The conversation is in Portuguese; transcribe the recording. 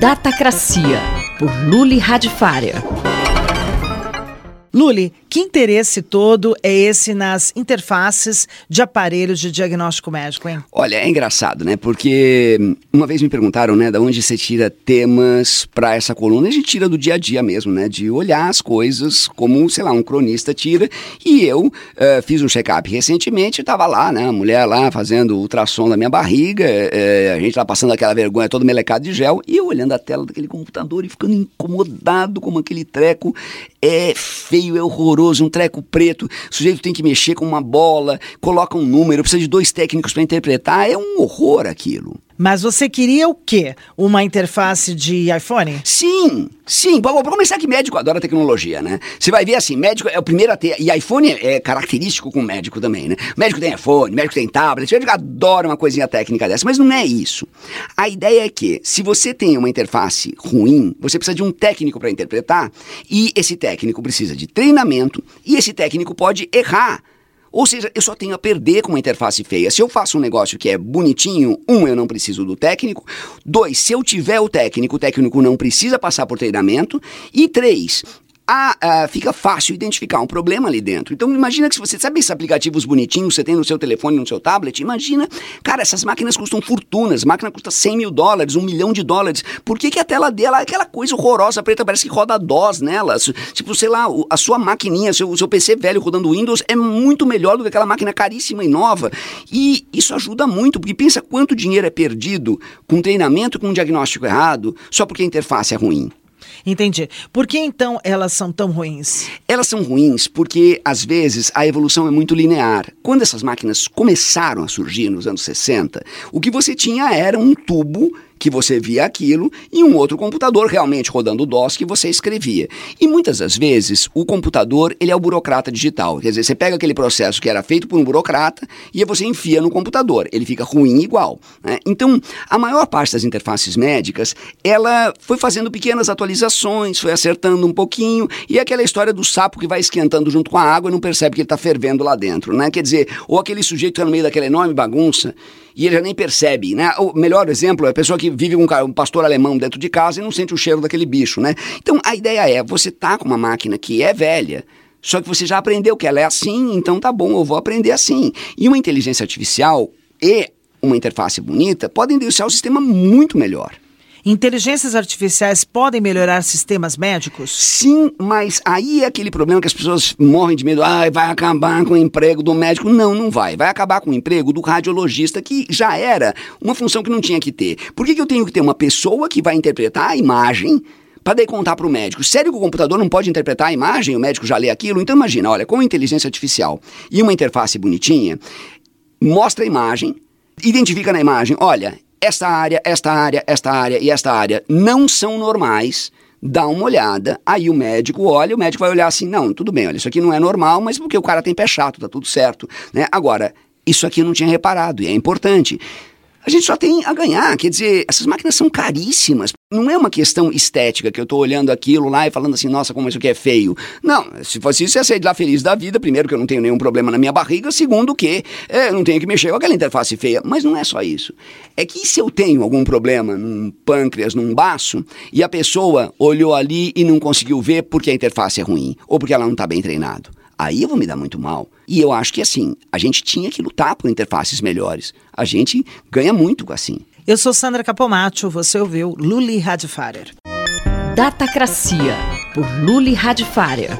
Datacracia, por Luli Radifária. Luli, que interesse todo é esse nas interfaces de aparelhos de diagnóstico médico, hein? Olha, é engraçado, né? Porque uma vez me perguntaram, né, da onde você tira temas para essa coluna. A gente tira do dia a dia mesmo, né? De olhar as coisas como, sei lá, um cronista tira. E eu uh, fiz um check-up recentemente, estava lá, né? A mulher lá fazendo ultrassom da minha barriga, uh, a gente lá passando aquela vergonha todo melecado de gel, e eu olhando a tela daquele computador e ficando incomodado como aquele treco é feio, é horroroso, um treco preto, o sujeito tem que mexer com uma bola, coloca um número, precisa de dois técnicos para interpretar, é um horror aquilo. Mas você queria o quê? Uma interface de iPhone? Sim, sim. Para começar que médico adora tecnologia, né? Você vai ver assim, médico é o primeiro a ter. E iPhone é característico com médico também, né? Médico tem iPhone, médico tem tablet, médico adora uma coisinha técnica dessa, mas não é isso. A ideia é que, se você tem uma interface ruim, você precisa de um técnico para interpretar, e esse técnico precisa de treinamento, e esse técnico pode errar. Ou seja, eu só tenho a perder com uma interface feia. Se eu faço um negócio que é bonitinho, um, eu não preciso do técnico. Dois, se eu tiver o técnico, o técnico não precisa passar por treinamento. E três, a, a, fica fácil identificar um problema ali dentro. Então imagina que se você sabe esses aplicativos bonitinhos você tem no seu telefone, no seu tablet, imagina, cara, essas máquinas custam fortunas, máquina custa 100 mil dólares, um milhão de dólares. Por que, que a tela dela é aquela coisa horrorosa preta, parece que roda DOS nela? Tipo, sei lá, a sua maquininha, seu, seu PC velho rodando Windows é muito melhor do que aquela máquina caríssima e nova. E isso ajuda muito, porque pensa quanto dinheiro é perdido com treinamento com um diagnóstico errado, só porque a interface é ruim. Entendi. Por que então elas são tão ruins? Elas são ruins porque, às vezes, a evolução é muito linear. Quando essas máquinas começaram a surgir nos anos 60, o que você tinha era um tubo que você via aquilo e um outro computador realmente rodando DOS que você escrevia. E muitas das vezes o computador ele é o burocrata digital. Quer dizer, você pega aquele processo que era feito por um burocrata e você enfia no computador. Ele fica ruim igual. Né? Então, a maior parte das interfaces médicas ela foi fazendo pequenas atualizações, foi acertando um pouquinho e é aquela história do sapo que vai esquentando junto com a água e não percebe que ele está fervendo lá dentro, né? Quer dizer, ou aquele sujeito está no meio daquela enorme bagunça e ele já nem percebe, né? O melhor exemplo é a pessoa que vive com um pastor alemão dentro de casa e não sente o cheiro daquele bicho, né? Então a ideia é, você tá com uma máquina que é velha, só que você já aprendeu que ela é assim, então tá bom, eu vou aprender assim. E uma inteligência artificial e uma interface bonita podem deixar o sistema muito melhor. Inteligências artificiais podem melhorar sistemas médicos? Sim, mas aí é aquele problema que as pessoas morrem de medo. Ah, vai acabar com o emprego do médico. Não, não vai. Vai acabar com o emprego do radiologista, que já era uma função que não tinha que ter. Por que, que eu tenho que ter uma pessoa que vai interpretar a imagem para daí contar para o médico. Sério que o computador não pode interpretar a imagem, o médico já lê aquilo? Então imagina, olha, com inteligência artificial e uma interface bonitinha, mostra a imagem, identifica na imagem, olha, esta área, esta área, esta área e esta área não são normais, dá uma olhada, aí o médico olha, o médico vai olhar assim, não, tudo bem, olha, isso aqui não é normal, mas porque o cara tem pé chato, tá tudo certo, né? Agora, isso aqui eu não tinha reparado e é importante. A gente só tem a ganhar, quer dizer, essas máquinas são caríssimas. Não é uma questão estética que eu estou olhando aquilo lá e falando assim, nossa, como isso aqui é feio. Não, se fosse isso, ia sair de lá feliz da vida. Primeiro, que eu não tenho nenhum problema na minha barriga. Segundo, que é, não tenho que mexer com aquela interface feia. Mas não é só isso. É que se eu tenho algum problema num pâncreas, num baço, e a pessoa olhou ali e não conseguiu ver porque a interface é ruim, ou porque ela não está bem treinado aí eu vou me dar muito mal. E eu acho que assim, a gente tinha que lutar por interfaces melhores. A gente ganha muito assim. Eu sou Sandra Capomatto, você ouviu Luli Radfarer. Datacracia, por Luli Radfarer.